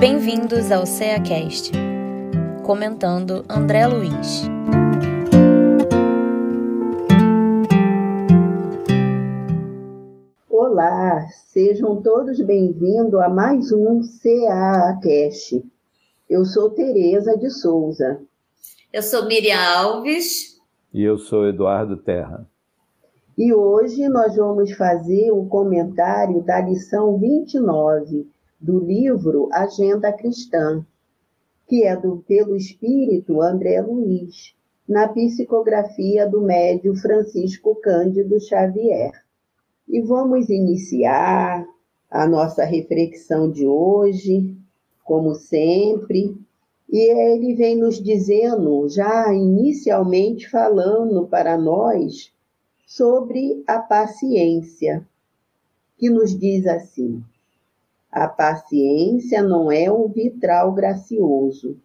Bem-vindos ao CEACast, comentando André Luiz. Olá, sejam todos bem-vindos a mais um CACast. Eu sou Tereza de Souza. Eu sou Miriam Alves. E eu sou Eduardo Terra. E hoje nós vamos fazer o comentário da lição 29 do livro Agenda Cristã, que é do, pelo espírito André Luiz, na psicografia do médio Francisco Cândido Xavier. E vamos iniciar a nossa reflexão de hoje, como sempre, e ele vem nos dizendo, já inicialmente falando para nós, sobre a paciência, que nos diz assim: a paciência não é um vitral gracioso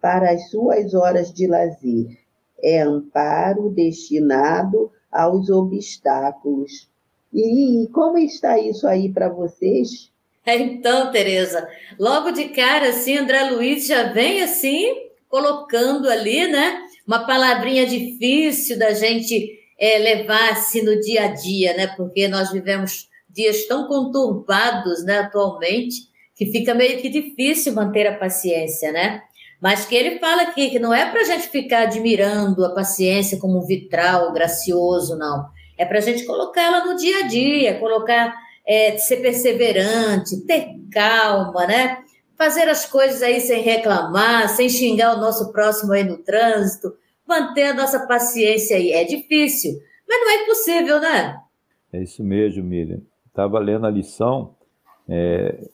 para as suas horas de lazer, é amparo destinado aos obstáculos. E como está isso aí para vocês? Então, Tereza, logo de cara, assim, André Luiz já vem assim, colocando ali, né? Uma palavrinha difícil da gente é, levar assim no dia a dia, né? Porque nós vivemos dias tão conturbados, né, atualmente, que fica meio que difícil manter a paciência, né? Mas que ele fala aqui que não é para a gente ficar admirando a paciência como um vitral gracioso, não. É para a gente colocar ela no dia a dia, colocar, é, ser perseverante, ter calma, né? Fazer as coisas aí sem reclamar, sem xingar o nosso próximo aí no trânsito, manter a nossa paciência aí. É difícil, mas não é impossível, né? É isso mesmo, Miriam estava lendo a lição, é,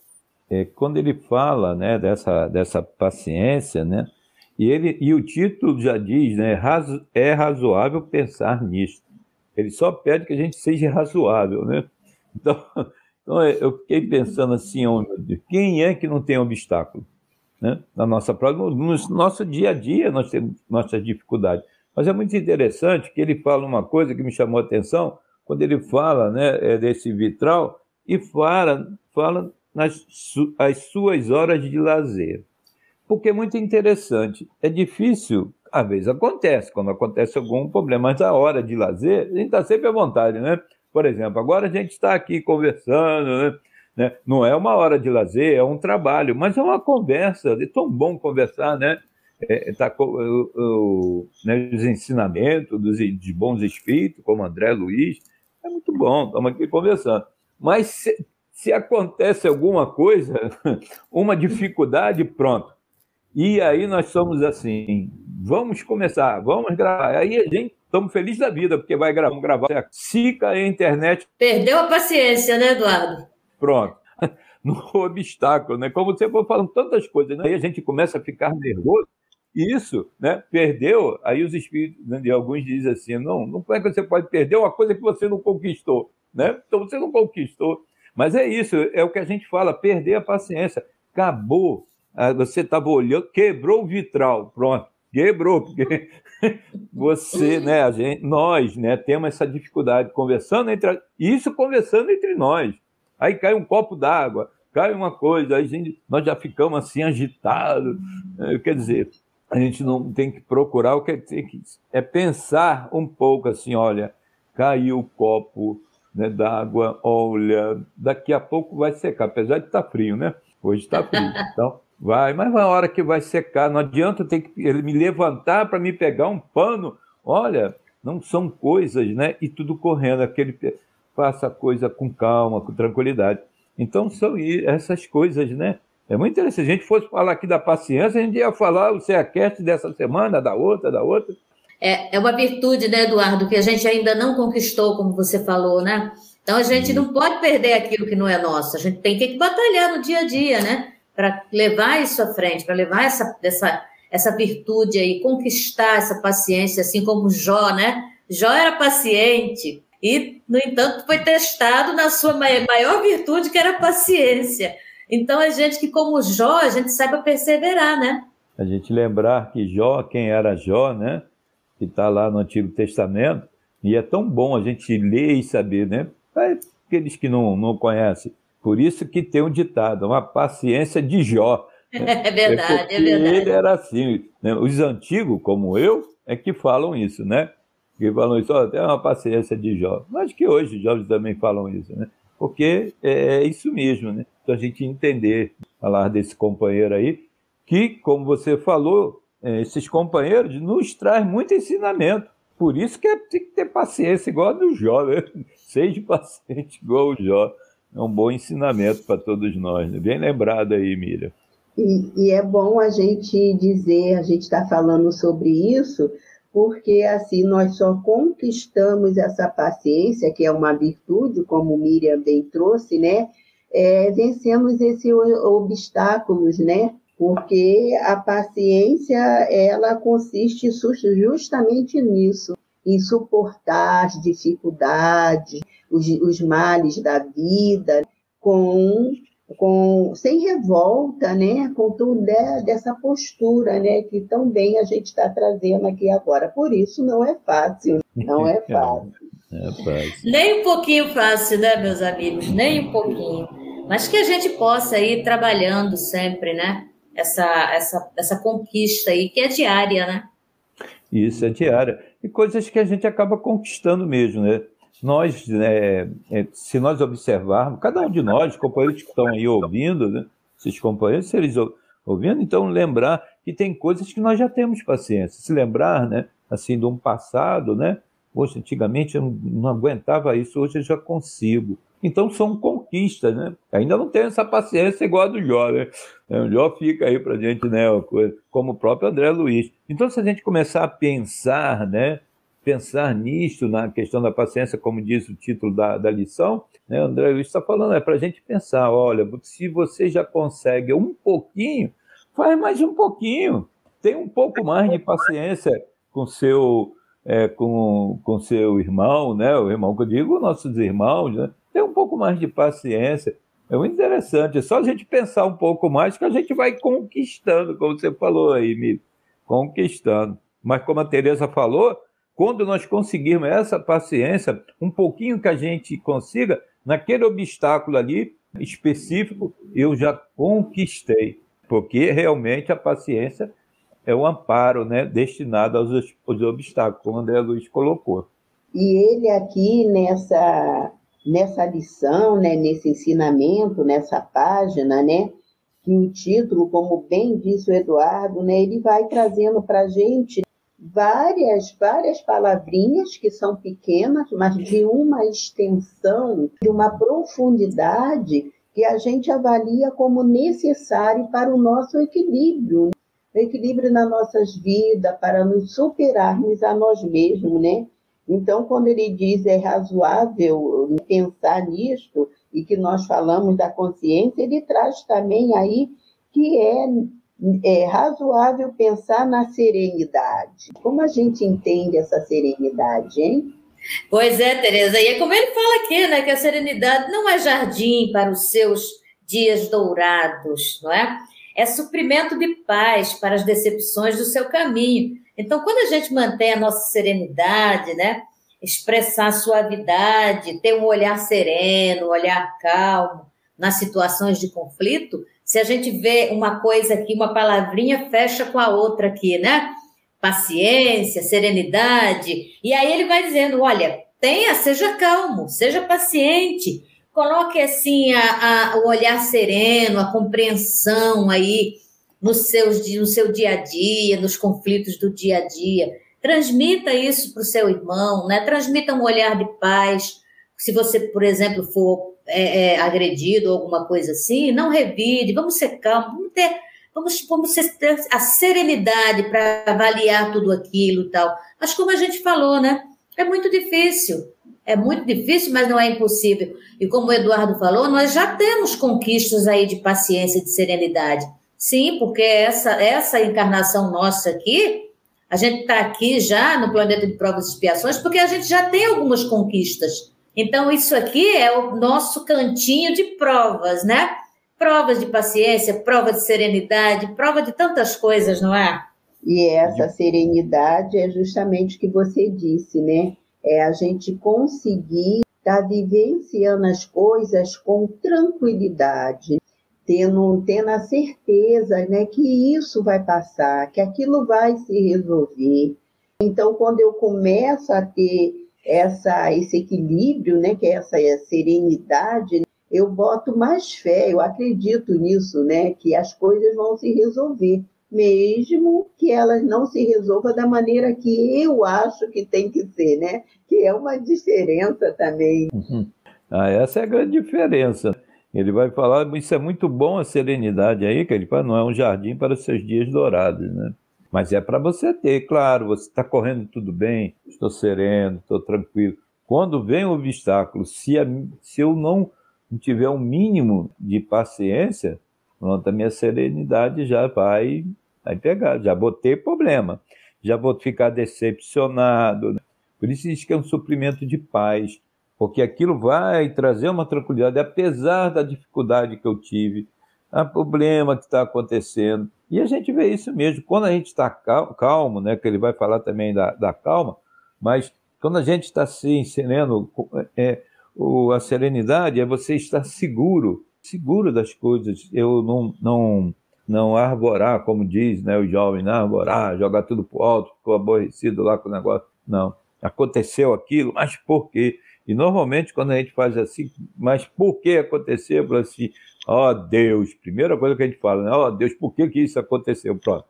é, quando ele fala né, dessa, dessa paciência, né, e, ele, e o título já diz, né, razo, é razoável pensar nisto. Ele só pede que a gente seja razoável, né? Então, então é, eu fiquei pensando assim, oh, Deus, quem é que não tem obstáculo? Né? Na nossa no, no nosso dia a dia nós temos nossas dificuldades. Mas é muito interessante que ele fala uma coisa que me chamou a atenção, quando ele fala né, é, desse vitral e fala, fala nas as suas horas de lazer. Porque é muito interessante. É difícil, às vezes acontece, quando acontece algum problema, mas a hora de lazer, a gente está sempre à vontade, né? Por exemplo, agora a gente está aqui conversando, né? né? Não é uma hora de lazer, é um trabalho, mas é uma conversa. É tão bom conversar, né? É, tá, o, o, né, os ensinamentos dos, de bons espíritos, como André Luiz, é muito bom, estamos aqui conversando. Mas se, se acontece alguma coisa, uma dificuldade, pronto. E aí nós somos assim, vamos começar, vamos gravar. Aí a gente estamos felizes da vida, porque vai gravar, vamos gravar. Se cair a internet. Perdeu a paciência, né, Eduardo? Pronto. No obstáculo, né? Como você foi falando tantas coisas, né? aí a gente começa a ficar nervoso. Isso, né? Perdeu, aí os espíritos de alguns dizem assim: não, não é que você pode perder uma coisa que você não conquistou, né? Então você não conquistou. Mas é isso, é o que a gente fala: perder a paciência. Acabou. Ah, você estava olhando, quebrou o vitral, pronto, quebrou, porque você, né, a gente, nós, né, temos essa dificuldade conversando entre isso conversando entre nós. Aí cai um copo d'água, cai uma coisa, aí gente, nós já ficamos assim agitados. É, quer dizer, a gente não tem que procurar o que tem que é pensar um pouco assim, olha, caiu o copo né, d'água, olha, daqui a pouco vai secar, apesar de estar tá frio, né? Hoje está frio, então vai, mas uma hora que vai secar, não adianta ter que ele me levantar para me pegar um pano, olha, não são coisas, né? E tudo correndo, aquele faça a coisa com calma, com tranquilidade. Então são essas coisas, né? É muito interessante. Se a gente fosse falar aqui da paciência, a gente ia falar o CEACast dessa semana, da outra, da outra. É, é uma virtude, né, Eduardo, que a gente ainda não conquistou, como você falou, né? Então a gente não pode perder aquilo que não é nosso. A gente tem que batalhar no dia a dia, né? Para levar isso à frente, para levar essa, essa, essa virtude aí, conquistar essa paciência, assim como Jó, né? Jó era paciente e, no entanto, foi testado na sua maior virtude, que era a paciência. Então, a gente que, como Jó, a gente saiba perseverar, né? A gente lembrar que Jó, quem era Jó, né? Que está lá no Antigo Testamento, e é tão bom a gente ler e saber, né? Aqueles que não, não conhecem. Por isso que tem um ditado, uma paciência de Jó. É verdade, é, é verdade. Ele era assim. Né? Os antigos, como eu, é que falam isso, né? Que falam isso, ó, tem uma paciência de jovem. Mas que hoje os jovens também falam isso, né? Porque é isso mesmo, né? Então a gente entender, falar desse companheiro aí, que, como você falou, é, esses companheiros nos traz muito ensinamento. Por isso que é, tem que ter paciência, igual a do Jó, né? Seja paciente igual o Jó. É um bom ensinamento para todos nós. Né? Bem lembrado aí, Miriam. E, e, é bom a gente dizer, a gente está falando sobre isso, porque assim nós só conquistamos essa paciência, que é uma virtude, como Miriam bem trouxe, né? É, vencemos esses obstáculos, né? Porque a paciência, ela consiste justamente nisso, em suportar as dificuldades, os, os males da vida, com com, sem revolta, né, com tudo dessa postura, né, que tão bem a gente está trazendo aqui agora. Por isso não é fácil, não é fácil. É fácil. Nem um pouquinho fácil, né, meus amigos? Nem um pouquinho. Mas que a gente possa ir trabalhando sempre, né? Essa, essa, essa conquista aí, que é diária, né? Isso, é diária. E coisas que a gente acaba conquistando mesmo, né? Nós, é, é, se nós observarmos, cada um de nós, companheiros que estão aí ouvindo, né, esses companheiros, se eles ouvindo, então lembrar que tem coisas que nós já temos paciência. Se lembrar, né, assim, de um passado, né, Poxa, antigamente eu não aguentava isso, hoje eu já consigo. Então são conquistas, né? Ainda não tenho essa paciência igual a do Jó, né? O Jó fica aí para gente, né? Como o próprio André Luiz. Então, se a gente começar a pensar, né? Pensar nisto, na questão da paciência, como diz o título da, da lição, né, André Luiz está falando, é para a gente pensar, olha, se você já consegue um pouquinho, faz mais um pouquinho, tem um pouco mais de paciência com seu é, com, com seu irmão, né, o irmão que eu digo, nossos irmãos, né, tem um pouco mais de paciência, é muito interessante, é só a gente pensar um pouco mais que a gente vai conquistando, como você falou aí, Mili, conquistando. Mas como a Tereza falou, quando nós conseguirmos essa paciência, um pouquinho que a gente consiga, naquele obstáculo ali específico, eu já conquistei. Porque realmente a paciência é um amparo né, destinado aos, aos obstáculos, como o André Luiz colocou. E ele aqui nessa, nessa lição, né, nesse ensinamento, nessa página, né, que o título, como bem disse o Eduardo, né, ele vai trazendo para a gente várias, várias palavrinhas que são pequenas, mas de uma extensão, de uma profundidade que a gente avalia como necessário para o nosso equilíbrio, né? equilíbrio nas nossas vidas, para nos superarmos a nós mesmos, né? Então, quando ele diz é razoável pensar nisto e que nós falamos da consciência, ele traz também aí que é é razoável pensar na serenidade. Como a gente entende essa serenidade, hein? Pois é, Tereza, e é como ele fala aqui, né, que a serenidade não é jardim para os seus dias dourados, não é? É suprimento de paz para as decepções do seu caminho. Então, quando a gente mantém a nossa serenidade, né, expressar suavidade, ter um olhar sereno, um olhar calmo nas situações de conflito, se a gente vê uma coisa aqui, uma palavrinha fecha com a outra aqui, né? Paciência, serenidade. E aí ele vai dizendo: olha, tenha, seja calmo, seja paciente, coloque assim a, a, o olhar sereno, a compreensão aí nos seus, no seu dia a dia, nos conflitos do dia a dia. Transmita isso para o seu irmão, né? Transmita um olhar de paz. Se você, por exemplo, for é, é, agredido ou alguma coisa assim, não revide, vamos ser calmos, vamos ter, vamos, vamos ter a serenidade para avaliar tudo aquilo e tal. Mas como a gente falou, né? É muito difícil. É muito difícil, mas não é impossível. E como o Eduardo falou, nós já temos conquistas aí de paciência e de serenidade. Sim, porque essa, essa encarnação nossa aqui, a gente está aqui já no planeta de provas e expiações, porque a gente já tem algumas conquistas. Então, isso aqui é o nosso cantinho de provas, né? Provas de paciência, prova de serenidade, prova de tantas coisas, não é? E essa serenidade é justamente o que você disse, né? É a gente conseguir estar tá vivenciando as coisas com tranquilidade, tendo, tendo a certeza né, que isso vai passar, que aquilo vai se resolver. Então, quando eu começo a ter essa, esse equilíbrio, né, que é essa serenidade, eu boto mais fé, eu acredito nisso, né, que as coisas vão se resolver, mesmo que elas não se resolvam da maneira que eu acho que tem que ser, né, que é uma diferença também. Uhum. Ah, essa é a grande diferença. Ele vai falar, isso é muito bom a serenidade aí, que ele fala, não é um jardim para os seus dias dourados, né? Mas é para você ter, claro, você está correndo tudo bem, estou sereno, estou tranquilo. Quando vem o obstáculo, se, a, se eu não tiver um mínimo de paciência, pronto, a minha serenidade já vai, vai pegar, já vou ter problema, já vou ficar decepcionado. Né? Por isso diz que é um suprimento de paz, porque aquilo vai trazer uma tranquilidade, apesar da dificuldade que eu tive, o problema que está acontecendo. E a gente vê isso mesmo. Quando a gente está calmo, né, que ele vai falar também da, da calma, mas quando a gente está se ensinando é, o, a serenidade, é você estar seguro, seguro das coisas. Eu não, não, não arborar, como diz né, o jovem, não arborar, jogar tudo para o alto, ficou aborrecido lá com o negócio. Não. Aconteceu aquilo, mas por quê? E normalmente, quando a gente faz assim, mas por que aconteceu? Fala assim, ó oh, Deus, primeira coisa que a gente fala, né? Ó oh, Deus, por que, que isso aconteceu? Pronto.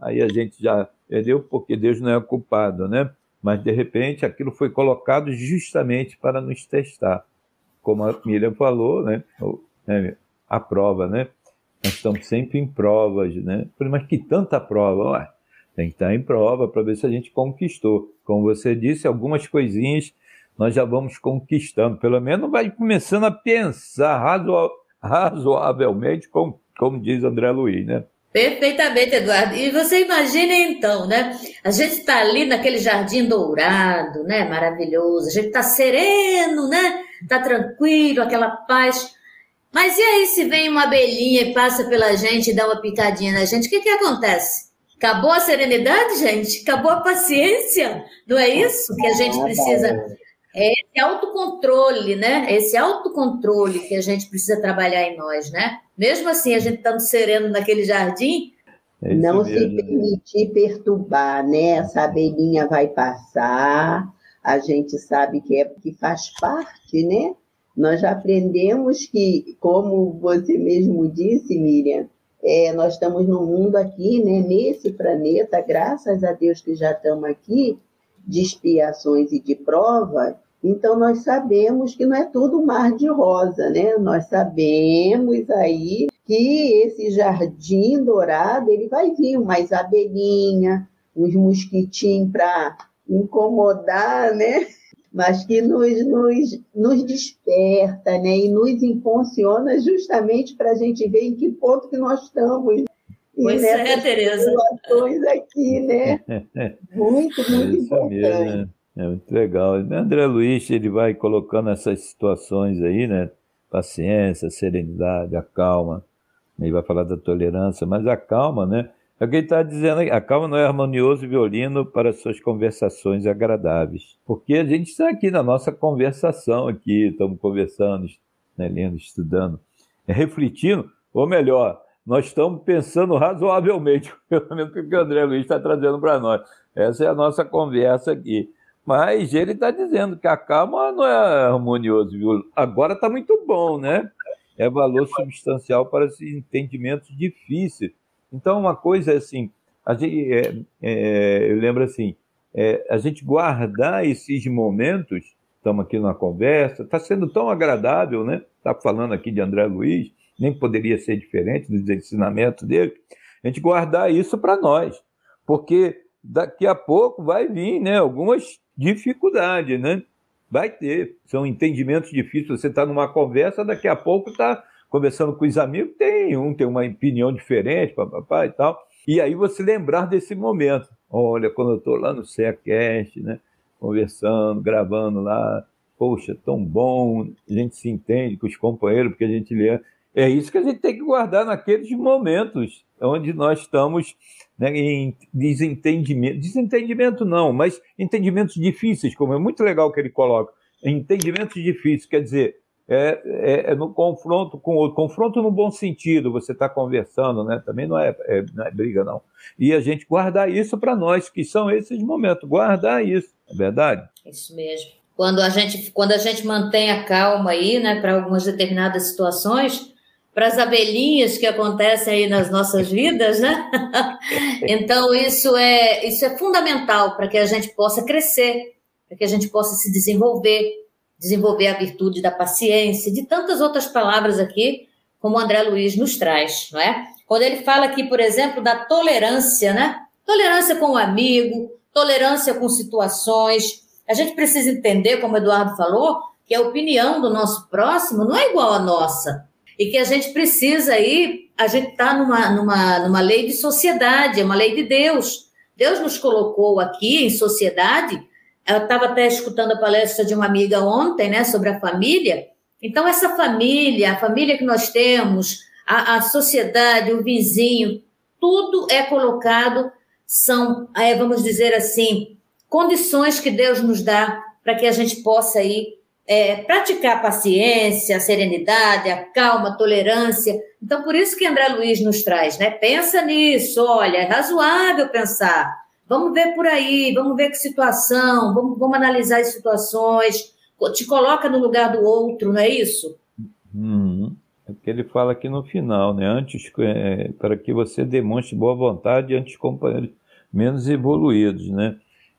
Aí a gente já perdeu, porque Deus não é culpado, né? Mas de repente aquilo foi colocado justamente para nos testar. Como a Miriam falou, né? né a prova, né? Nós estamos sempre em provas, né? Mas que tanta prova? Ué, tem que estar em prova para ver se a gente conquistou. Como você disse, algumas coisinhas nós já vamos conquistando. Pelo menos vai começando a pensar razo razoavelmente, como, como diz André Luiz, né? Perfeitamente, Eduardo. E você imagina então, né? A gente está ali naquele jardim dourado, né? Maravilhoso. A gente está sereno, né? Está tranquilo, aquela paz. Mas e aí se vem uma abelhinha e passa pela gente e dá uma picadinha na gente? O que, que acontece? Acabou a serenidade, gente? Acabou a paciência? Não é isso que a gente precisa é esse autocontrole, né? Esse autocontrole que a gente precisa trabalhar em nós, né? Mesmo assim, a gente estando sereno naquele jardim. É não mesmo. se permitir perturbar, né? Essa abelhinha vai passar, a gente sabe que é que faz parte, né? Nós já aprendemos que, como você mesmo disse, Miriam, é, nós estamos no mundo aqui, né? Nesse planeta, graças a Deus que já estamos aqui, de expiações e de provas, então, nós sabemos que não é tudo mar de rosa, né? Nós sabemos aí que esse jardim dourado, ele vai vir mais abelhinha, uns mosquitinhos para incomodar, né? Mas que nos, nos, nos desperta, né? E nos impulsiona justamente para a gente ver em que ponto que nós estamos. Pois é, Tereza. aqui, né? Muito, muito Isso importante. Mesmo, né? É muito legal. André Luiz, ele vai colocando essas situações aí, né? Paciência, serenidade, a calma. Ele vai falar da tolerância, mas a calma, né? É o que ele está dizendo a calma não é harmonioso violino para suas conversações agradáveis. Porque a gente está aqui na nossa conversação aqui, estamos conversando, né, lendo, estudando, é, refletindo, ou melhor, nós estamos pensando razoavelmente, pelo menos o que o André Luiz está trazendo para nós. Essa é a nossa conversa aqui. Mas ele está dizendo que a calma não é harmonioso, viu? Agora está muito bom, né? É valor substancial para entendimentos difíceis. Então, uma coisa é assim, a gente, é, é, eu lembro assim, é, a gente guardar esses momentos, estamos aqui numa conversa, está sendo tão agradável, né? Está falando aqui de André Luiz, nem poderia ser diferente dos ensinamentos dele, a gente guardar isso para nós, porque daqui a pouco vai vir, né? Algumas dificuldade, né? Vai ter. São entendimentos difíceis. Você está numa conversa, daqui a pouco está conversando com os amigos, tem um tem uma opinião diferente, papapá e tal. E aí você lembrar desse momento. Olha, quando eu estou lá no SEACast, né? Conversando, gravando lá, poxa, tão bom, a gente se entende com os companheiros, porque a gente lê. É isso que a gente tem que guardar naqueles momentos onde nós estamos né, em desentendimento. Desentendimento não, mas entendimentos difíceis, como é muito legal que ele coloca. Entendimentos difíceis, quer dizer, é, é, é, no confronto com o outro. Confronto no bom sentido, você está conversando, né? Também não é, é, não é briga, não. E a gente guardar isso para nós, que são esses momentos, guardar isso, é verdade? Isso mesmo. Quando a gente, quando a gente mantém a calma aí, né, para algumas determinadas situações, para as abelhinhas que acontecem aí nas nossas vidas, né? então isso é isso é fundamental para que a gente possa crescer, para que a gente possa se desenvolver, desenvolver a virtude da paciência, de tantas outras palavras aqui, como o André Luiz nos traz, não é? Quando ele fala aqui, por exemplo, da tolerância, né? Tolerância com o amigo, tolerância com situações. A gente precisa entender, como o Eduardo falou, que a opinião do nosso próximo não é igual à nossa. E que a gente precisa aí, a gente está numa, numa, numa lei de sociedade, é uma lei de Deus. Deus nos colocou aqui em sociedade eu estava até escutando a palestra de uma amiga ontem, né, sobre a família. Então, essa família, a família que nós temos, a, a sociedade, o vizinho, tudo é colocado, são, é, vamos dizer assim, condições que Deus nos dá para que a gente possa aí é, praticar a paciência, a serenidade, a calma, a tolerância. Então, por isso que André Luiz nos traz, né? Pensa nisso, olha, é razoável pensar. Vamos ver por aí, vamos ver que situação, vamos, vamos analisar as situações, te coloca no lugar do outro, não é isso? Uhum. É porque ele fala aqui no final, né? Antes, é, para que você demonstre boa vontade ante os companheiros menos evoluídos, né?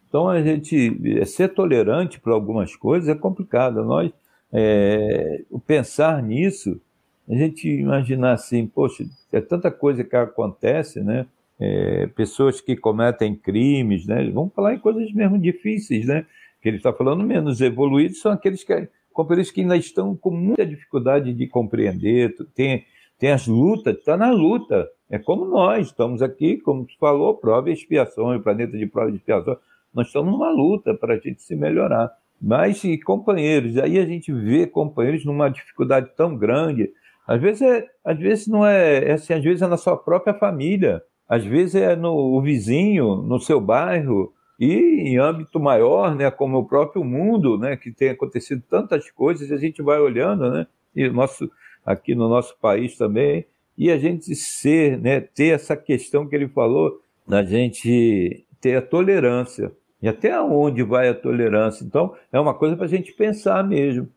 Então a gente é, ser tolerante para algumas coisas é complicado. Nós é, pensar nisso, a gente imaginar assim, poxa, é tanta coisa que acontece, né? é, pessoas que cometem crimes, né? Vamos falar em coisas mesmo difíceis, né? Que ele está falando menos evoluídos são aqueles que, companheiros que ainda estão com muita dificuldade de compreender, tem, tem as lutas, está na luta. É como nós, estamos aqui, como tu falou, prova e expiação, o planeta de prova e expiação. Nós estamos numa luta para a gente se melhorar. Mas, e companheiros, aí a gente vê companheiros numa dificuldade tão grande. Às vezes, é, às vezes não é, é assim, às vezes é na sua própria família. Às vezes é no vizinho, no seu bairro, e em âmbito maior, né, como o próprio mundo, né, que tem acontecido tantas coisas, a gente vai olhando, né, e nosso, aqui no nosso país também, e a gente ser, né, ter essa questão que ele falou, da gente ter a tolerância. E até onde vai a tolerância? Então, é uma coisa para a gente pensar mesmo.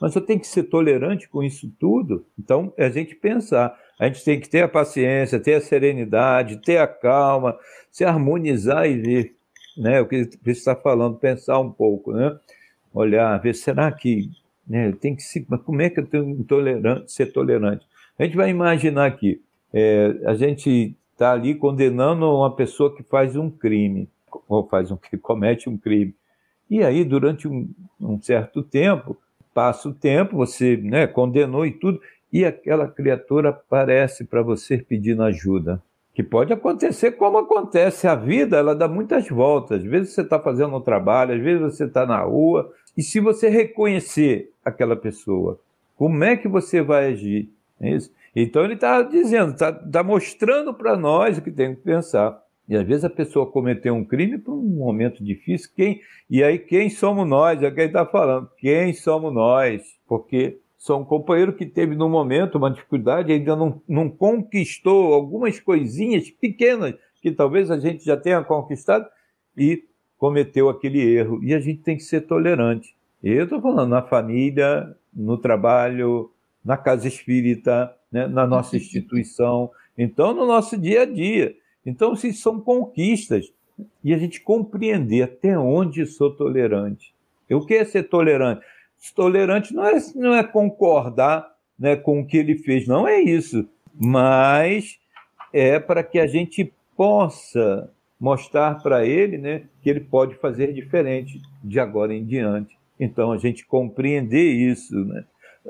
Mas eu tenho que ser tolerante com isso tudo. Então, é a gente pensar. A gente tem que ter a paciência, ter a serenidade, ter a calma, se harmonizar e ver né, o que você está falando, pensar um pouco, né? Olhar, ver, será que né, tem que se, como é que eu tenho que ser tolerante? A gente vai imaginar aqui, é, a gente está ali condenando uma pessoa que faz um crime, ou faz um que comete um crime. E aí, durante um, um certo tempo, passa o tempo, você né, condenou e tudo, e aquela criatura aparece para você pedindo ajuda. Que pode acontecer como acontece. A vida, ela dá muitas voltas. Às vezes você está fazendo um trabalho, às vezes você está na rua. E se você reconhecer aquela pessoa, como é que você vai agir? É isso? Então ele está dizendo, está tá mostrando para nós o que tem que pensar. E às vezes a pessoa cometeu um crime por um momento difícil. Quem, e aí, quem somos nós? É quem está falando. Quem somos nós? Porque sou um companheiro que teve no momento uma dificuldade, ainda não, não conquistou algumas coisinhas pequenas que talvez a gente já tenha conquistado e cometeu aquele erro. E a gente tem que ser tolerante. Eu estou falando na família, no trabalho, na casa espírita, né, na nossa instituição, então no nosso dia a dia. Então, se são conquistas, e a gente compreender até onde sou tolerante. O que é ser tolerante? Tolerante não é, não é concordar né, com o que ele fez, não é isso. Mas é para que a gente possa mostrar para ele né, que ele pode fazer diferente de agora em diante. Então, a gente compreender isso. Né?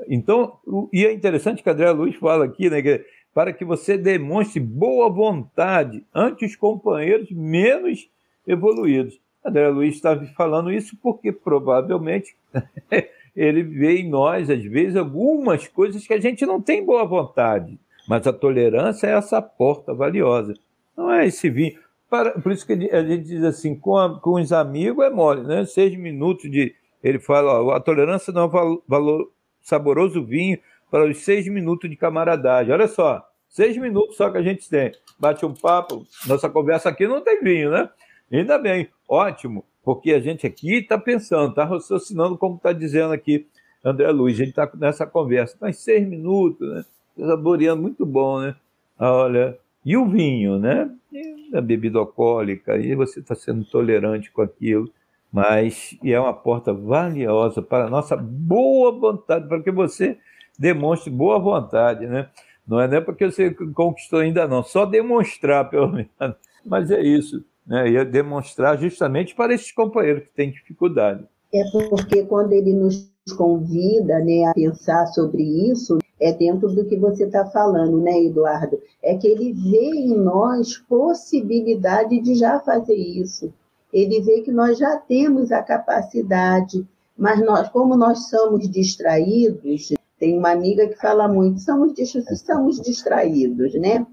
Então, e é interessante que André Luiz fala aqui, né, que para que você demonstre boa vontade ante os companheiros menos evoluídos. André Luiz está falando isso porque provavelmente ele vê em nós, às vezes, algumas coisas que a gente não tem boa vontade. Mas a tolerância é essa porta valiosa. Não é esse vinho. Para, por isso que a gente diz assim, com, a, com os amigos é mole, né? Seis minutos de. Ele fala, ó, a tolerância não é valor, saboroso vinho para os seis minutos de camaradagem. Olha só, seis minutos só que a gente tem. Bate um papo, nossa conversa aqui não tem vinho, né? Ainda bem, ótimo, porque a gente aqui está pensando, está raciocinando como está dizendo aqui André Luiz, a gente está nessa conversa, mas seis minutos, né? Saboreando, muito bom, né? Olha, e o vinho, né? E a bebida alcoólica, e você está sendo tolerante com aquilo, mas é uma porta valiosa para a nossa boa vontade, para que você demonstre boa vontade, né? Não é nem porque você conquistou ainda não, só demonstrar pelo menos. Mas é isso, né? E é demonstrar justamente para esses companheiros que têm dificuldade. É porque quando ele nos convida né, a pensar sobre isso, é dentro do que você está falando, né, Eduardo? É que ele vê em nós possibilidade de já fazer isso. Ele vê que nós já temos a capacidade, mas nós, como nós somos distraídos, tem uma amiga que fala muito, somos, somos distraídos, né?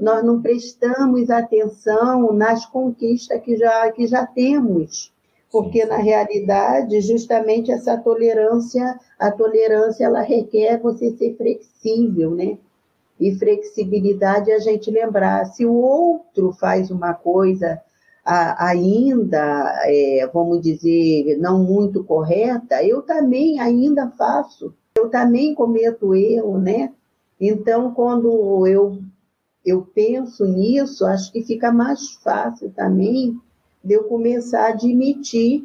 Nós não prestamos atenção nas conquistas que já, que já temos porque na realidade justamente essa tolerância a tolerância ela requer você ser flexível né e flexibilidade é a gente lembrar se o outro faz uma coisa ainda é, vamos dizer não muito correta eu também ainda faço eu também cometo erro né então quando eu eu penso nisso acho que fica mais fácil também de eu começar a admitir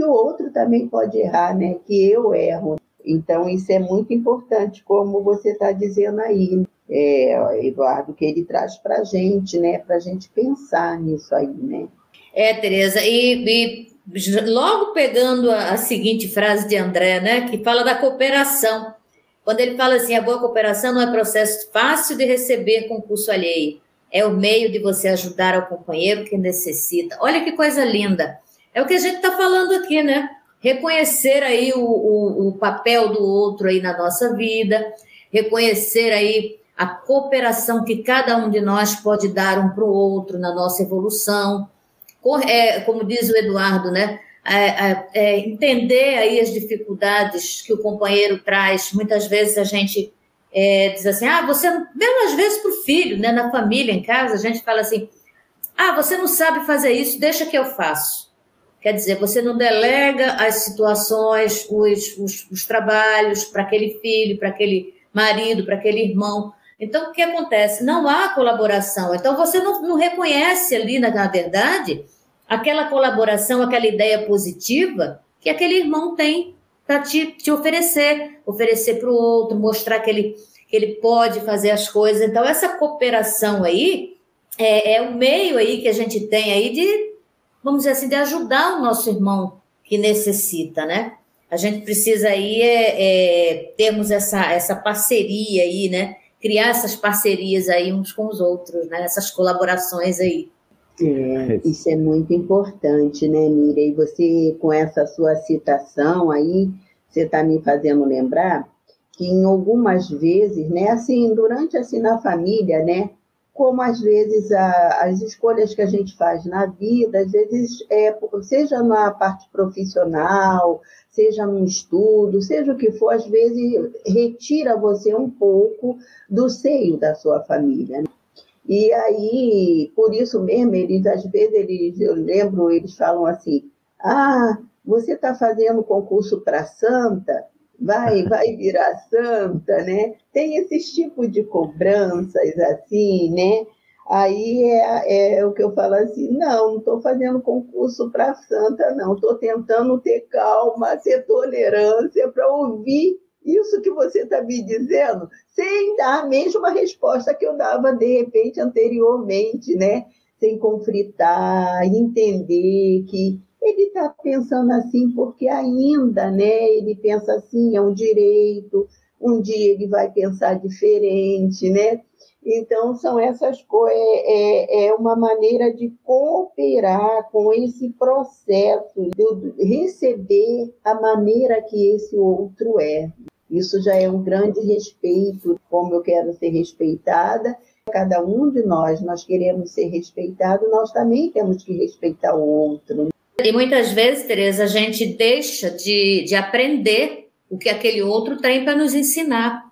que o outro também pode errar, né? Que eu erro. Então, isso é muito importante, como você está dizendo aí, é, Eduardo, que ele traz para a gente, né? Para a gente pensar nisso aí, né? É, Tereza, e, e logo pegando a, a, seguinte frase de André, né? Que fala da cooperação. Quando ele fala assim, a boa cooperação não é processo fácil de receber concurso alheio, é o meio de você ajudar ao companheiro que necessita. Olha que coisa linda. É o que a gente está falando aqui, né? Reconhecer aí o, o, o, papel do outro aí na nossa vida, reconhecer aí a cooperação que cada um de nós pode dar um para o outro na nossa evolução. É, como diz o Eduardo, né? É, é, é, entender aí as dificuldades que o companheiro traz. Muitas vezes a gente é, diz assim, ah, você, mesmo às vezes para o filho, né, na família, em casa, a gente fala assim, ah, você não sabe fazer isso, deixa que eu faço. Quer dizer, você não delega as situações, os, os, os trabalhos para aquele filho, para aquele marido, para aquele irmão. Então, o que acontece? Não há colaboração. Então, você não, não reconhece ali, na, na verdade, aquela colaboração, aquela ideia positiva que aquele irmão tem para te, te oferecer, oferecer para o outro, mostrar que ele, que ele pode fazer as coisas. Então, essa cooperação aí é, é o meio aí que a gente tem aí de, vamos dizer assim, de ajudar o nosso irmão que necessita, né? A gente precisa aí é, é, termos essa, essa parceria aí, né? Criar essas parcerias aí uns com os outros, né? Essas colaborações aí. É, isso é muito importante, né, Mira? E você, com essa sua citação aí, você está me fazendo lembrar que em algumas vezes, né, assim, durante assim na família, né, como às vezes a, as escolhas que a gente faz na vida, às vezes é, seja na parte profissional, seja no estudo, seja o que for, às vezes retira você um pouco do seio da sua família. Né? E aí, por isso mesmo, eles, às vezes, eles, eu lembro, eles falam assim, ah, você está fazendo concurso para santa, vai, vai virar santa, né? Tem esses tipos de cobranças assim, né? Aí é, é o que eu falo assim, não, não estou fazendo concurso para santa, não, estou tentando ter calma, ter tolerância para ouvir isso que você está me dizendo, sem dar a mesma resposta que eu dava, de repente, anteriormente, né? Sem conflitar, entender que ele está pensando assim porque ainda, né? Ele pensa assim, é um direito, um dia ele vai pensar diferente, né? Então, são essas coisas, é, é, é uma maneira de cooperar com esse processo, de receber a maneira que esse outro é. Isso já é um grande respeito, como eu quero ser respeitada. Cada um de nós, nós queremos ser respeitado, nós também temos que respeitar o outro. E muitas vezes, Tereza, a gente deixa de, de aprender o que aquele outro tem para nos ensinar.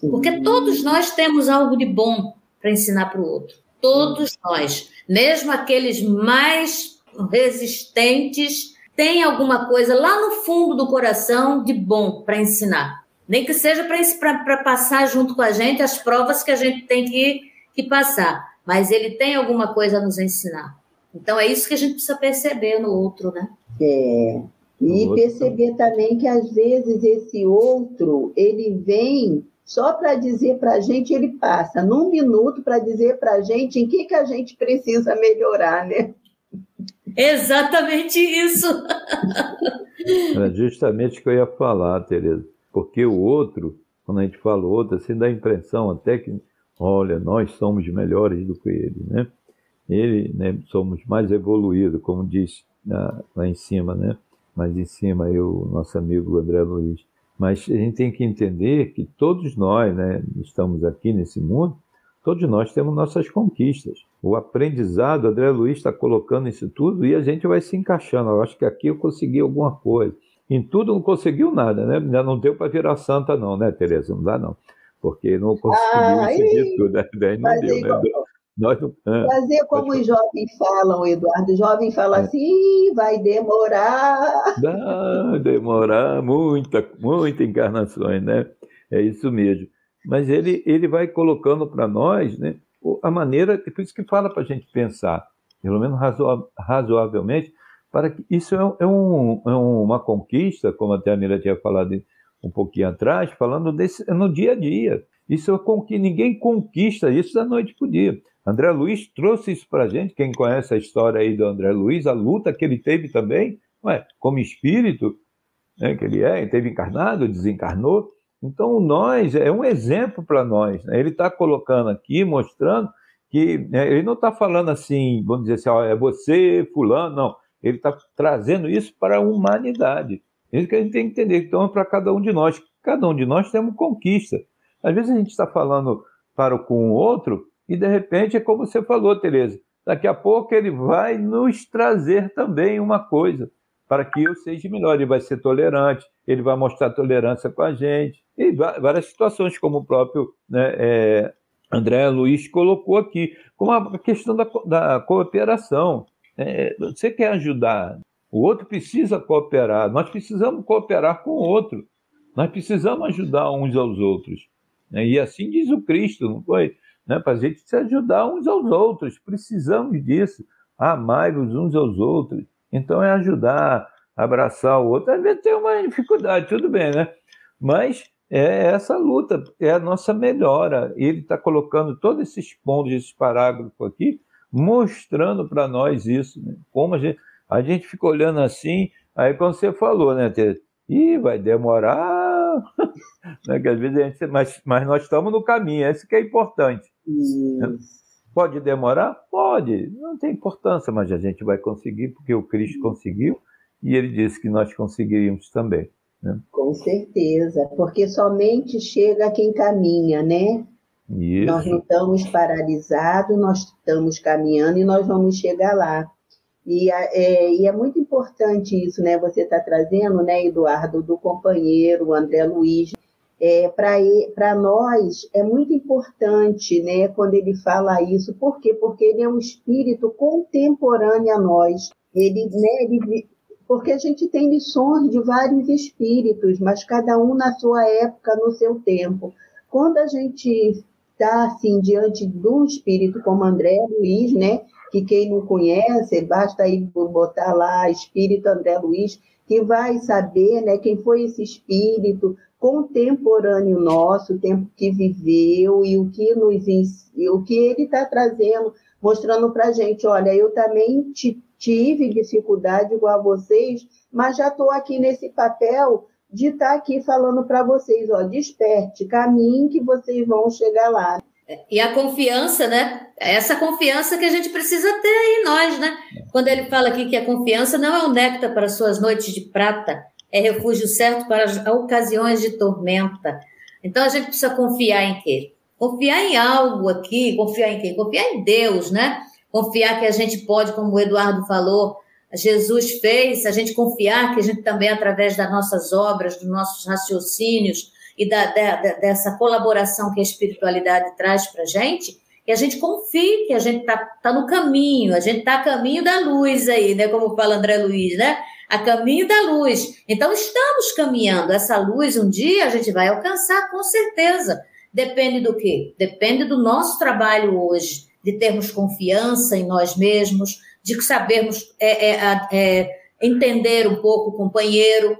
Porque todos nós temos algo de bom para ensinar para o outro. Todos nós, mesmo aqueles mais resistentes, têm alguma coisa lá no fundo do coração de bom para ensinar. Nem que seja para passar junto com a gente as provas que a gente tem que, que passar. Mas ele tem alguma coisa a nos ensinar. Então é isso que a gente precisa perceber no outro, né? É. E perceber também que às vezes esse outro, ele vem só para dizer para a gente, ele passa num minuto para dizer para a gente em que, que a gente precisa melhorar, né? Exatamente isso. É justamente o que eu ia falar, Tereza. Porque o outro, quando a gente fala o outro, assim dá a impressão até que, olha, nós somos melhores do que ele, né? Ele, né, somos mais evoluídos, como diz lá, lá em cima, né? Mais em cima, eu, nosso amigo André Luiz. Mas a gente tem que entender que todos nós, né, estamos aqui nesse mundo, todos nós temos nossas conquistas. O aprendizado, André Luiz está colocando isso tudo e a gente vai se encaixando. Eu acho que aqui eu consegui alguma coisa. Em tudo não conseguiu nada, né? Ainda não deu para virar santa, não, né, Tereza? Não dá, não. Porque não conseguiu ah, isso tudo. Né? Não deu, né? Nós. Ah, Fazer como os jovens falam, Eduardo. O jovem fala é. assim, vai demorar. Vai demorar muita, muita encarnações, né? É isso mesmo. Mas ele, ele vai colocando para nós né, a maneira, por isso que fala para a gente pensar, pelo menos razoavelmente, para que isso é, é, um, é uma conquista, como até a Mira tinha falado um pouquinho atrás, falando desse, no dia a dia. Isso é que ninguém conquista isso da noite para o dia. André Luiz trouxe isso para a gente, quem conhece a história aí do André Luiz, a luta que ele teve também, ué, como espírito, né, que ele é, ele teve encarnado, desencarnou. Então, nós, é um exemplo para nós. Né? Ele está colocando aqui, mostrando que né, ele não está falando assim, vamos dizer assim, ó, é você, fulano, não. Ele está trazendo isso para a humanidade. Isso que a gente tem que entender. Então, é para cada um de nós. Cada um de nós temos conquista. Às vezes a gente está falando para o, com o outro e, de repente, é como você falou, Tereza. Daqui a pouco ele vai nos trazer também uma coisa para que eu seja melhor. Ele vai ser tolerante, ele vai mostrar tolerância com a gente. E várias situações, como o próprio né, é, André Luiz colocou aqui, como a questão da, da cooperação. É, você quer ajudar, o outro precisa cooperar, nós precisamos cooperar com o outro, nós precisamos ajudar uns aos outros. Né? E assim diz o Cristo, não foi? Né? Para a gente se ajudar uns aos outros, precisamos disso, amai-vos uns aos outros. Então é ajudar, abraçar o outro. Às vezes tem uma dificuldade, tudo bem, né? Mas é essa luta, é a nossa melhora. Ele está colocando todos esses pontos, esses parágrafos aqui, mostrando para nós isso, né? como a gente, a gente fica olhando assim, aí quando você falou, né, Tia? Ih, vai demorar, né? às vezes a gente, mas, mas nós estamos no caminho, esse que é importante. Pode demorar? Pode, não tem importância, mas a gente vai conseguir, porque o Cristo conseguiu e ele disse que nós conseguiríamos também. Né? Com certeza, porque somente chega quem caminha, né? Isso. Nós não estamos paralisados, nós estamos caminhando e nós vamos chegar lá. E é, e é muito importante isso, né? Você está trazendo, né, Eduardo, do companheiro André Luiz. É, Para nós é muito importante, né, quando ele fala isso. Por quê? Porque ele é um espírito contemporâneo a nós. Ele, né, ele, porque a gente tem lições de vários espíritos, mas cada um na sua época, no seu tempo. Quando a gente está assim diante de um espírito como André Luiz, né? Que quem não conhece, basta botar lá Espírito André Luiz, que vai saber, né? Quem foi esse espírito contemporâneo nosso, o tempo que viveu e o que nos e o que ele está trazendo, mostrando para gente, olha, eu também tive dificuldade igual a vocês, mas já estou aqui nesse papel de estar tá aqui falando para vocês, ó, desperte, caminhe que vocês vão chegar lá. E a confiança, né? É essa confiança que a gente precisa ter em nós, né? Quando ele fala aqui que a confiança não é um néctar para suas noites de prata, é refúgio certo para as ocasiões de tormenta. Então a gente precisa confiar em quê? Confiar em algo aqui, confiar em quê? Confiar em Deus, né? Confiar que a gente pode, como o Eduardo falou, Jesus fez, a gente confiar que a gente também, através das nossas obras, dos nossos raciocínios e da, da, dessa colaboração que a espiritualidade traz para a gente, que a gente confie que a gente está tá no caminho, a gente está a caminho da luz aí, né? Como fala André Luiz, né? A caminho da luz. Então, estamos caminhando. Essa luz, um dia, a gente vai alcançar, com certeza. Depende do quê? Depende do nosso trabalho hoje, de termos confiança em nós mesmos, de sabermos é, é, é, entender um pouco o companheiro,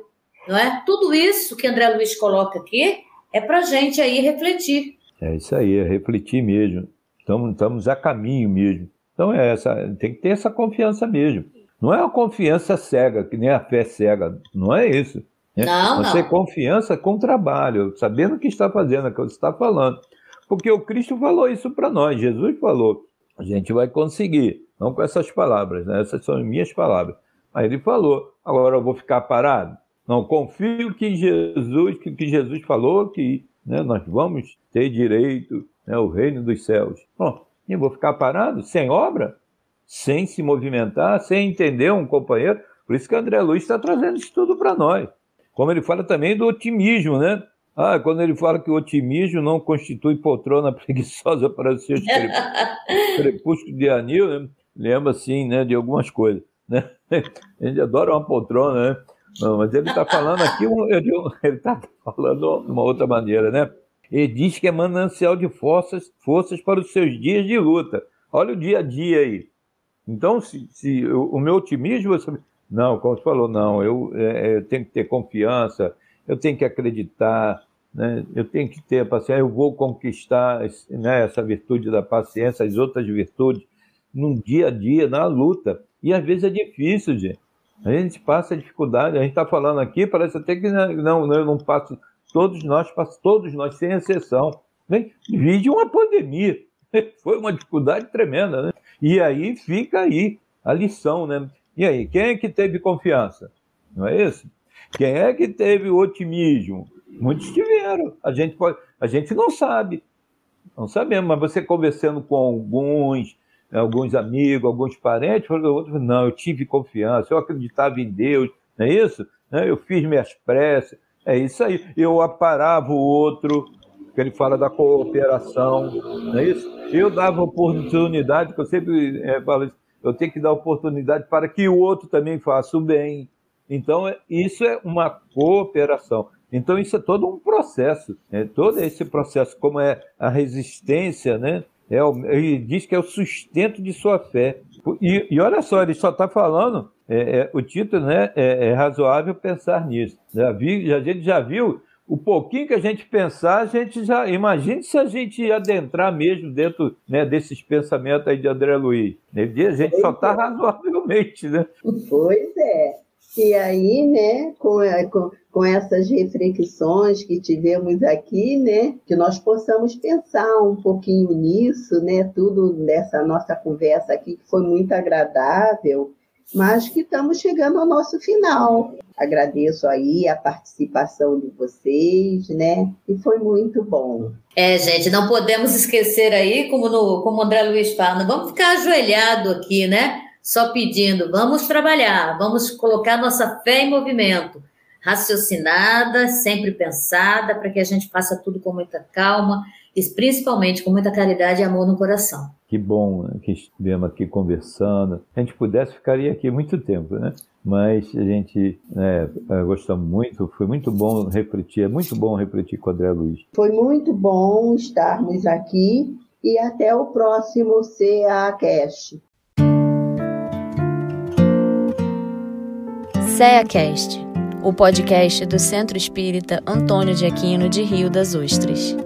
não é? Tudo isso que André Luiz coloca aqui é para a gente aí refletir. É isso aí, é refletir mesmo. Estamos, estamos a caminho mesmo. Então é essa, tem que ter essa confiança mesmo. Não é uma confiança cega, que nem a fé cega. Não é isso. Né? Não, Você não. confiança com trabalho, sabendo o que está fazendo, o que você está falando. Porque o Cristo falou isso para nós, Jesus falou. A gente vai conseguir, não com essas palavras, né? essas são minhas palavras. Aí ele falou, agora eu vou ficar parado? Não, confio que Jesus, que, que Jesus falou que né, nós vamos ter direito né, ao reino dos céus. Bom, e vou ficar parado, sem obra, sem se movimentar, sem entender um companheiro. Por isso que André Luiz está trazendo isso tudo para nós. Como ele fala também do otimismo, né? Ah, quando ele fala que o otimismo não constitui poltrona preguiçosa para os seus crepúsculos de anil, né? lembra assim, né, de algumas coisas, né? A gente adora uma poltrona, né? Não, mas ele está falando aqui, ele está falando de uma outra maneira, né? Ele diz que é manancial de forças, forças para os seus dias de luta. Olha o dia a dia aí. Então, se, se o meu otimismo, você, não, como você falou, não, eu, é, eu tenho que ter confiança, eu tenho que acreditar, né? eu tenho que ter paciência, eu vou conquistar né, essa virtude da paciência, as outras virtudes, no dia a dia, na luta. E às vezes é difícil, gente. A gente passa dificuldade, a gente está falando aqui, parece até que não, não, eu não passo, todos nós, todos nós, sem exceção. Né? Vide uma pandemia. Foi uma dificuldade tremenda, né? E aí fica aí a lição, né? E aí, quem é que teve confiança? Não é isso? Quem é que teve otimismo? Muitos tiveram. A gente, pode, a gente não sabe. Não sabemos, mas você conversando com alguns, alguns amigos, alguns parentes, outros, não, eu tive confiança, eu acreditava em Deus, não é isso? Eu fiz minhas preces, é isso aí. Eu aparava o outro, que ele fala da cooperação, não é isso? Eu dava oportunidade, que eu sempre é, falo isso, eu tenho que dar oportunidade para que o outro também faça o bem. Então, isso é uma cooperação. Então, isso é todo um processo. É, todo esse processo, como é a resistência, né? É o, ele diz que é o sustento de sua fé. E, e olha só, ele só está falando, é, é, o título né, é, é, razoável pensar nisso. Já vi, a gente já viu o pouquinho que a gente pensar, a gente já. Imagine se a gente adentrar mesmo dentro né, desses pensamentos aí de André Luiz. Ele diz, a gente pois só está é. razoavelmente, né? Pois é. E aí, né, com, com, com essas reflexões que tivemos aqui, né, que nós possamos pensar um pouquinho nisso, né, tudo nessa nossa conversa aqui que foi muito agradável, mas que estamos chegando ao nosso final. Agradeço aí a participação de vocês, né? E foi muito bom. É, gente, não podemos esquecer aí, como, no, como o André Luiz fala, não vamos ficar ajoelhado aqui, né? Só pedindo, vamos trabalhar, vamos colocar nossa fé em movimento, raciocinada, sempre pensada, para que a gente faça tudo com muita calma e principalmente com muita caridade e amor no coração. Que bom né, que estivemos aqui conversando. Se a gente pudesse, ficaria aqui muito tempo, né? Mas a gente né, gostamos muito, foi muito bom refletir, é muito bom refletir com o André Luiz. Foi muito bom estarmos aqui e até o próximo CACast. CEACast, o podcast do Centro Espírita Antônio de Aquino de Rio das Ostras.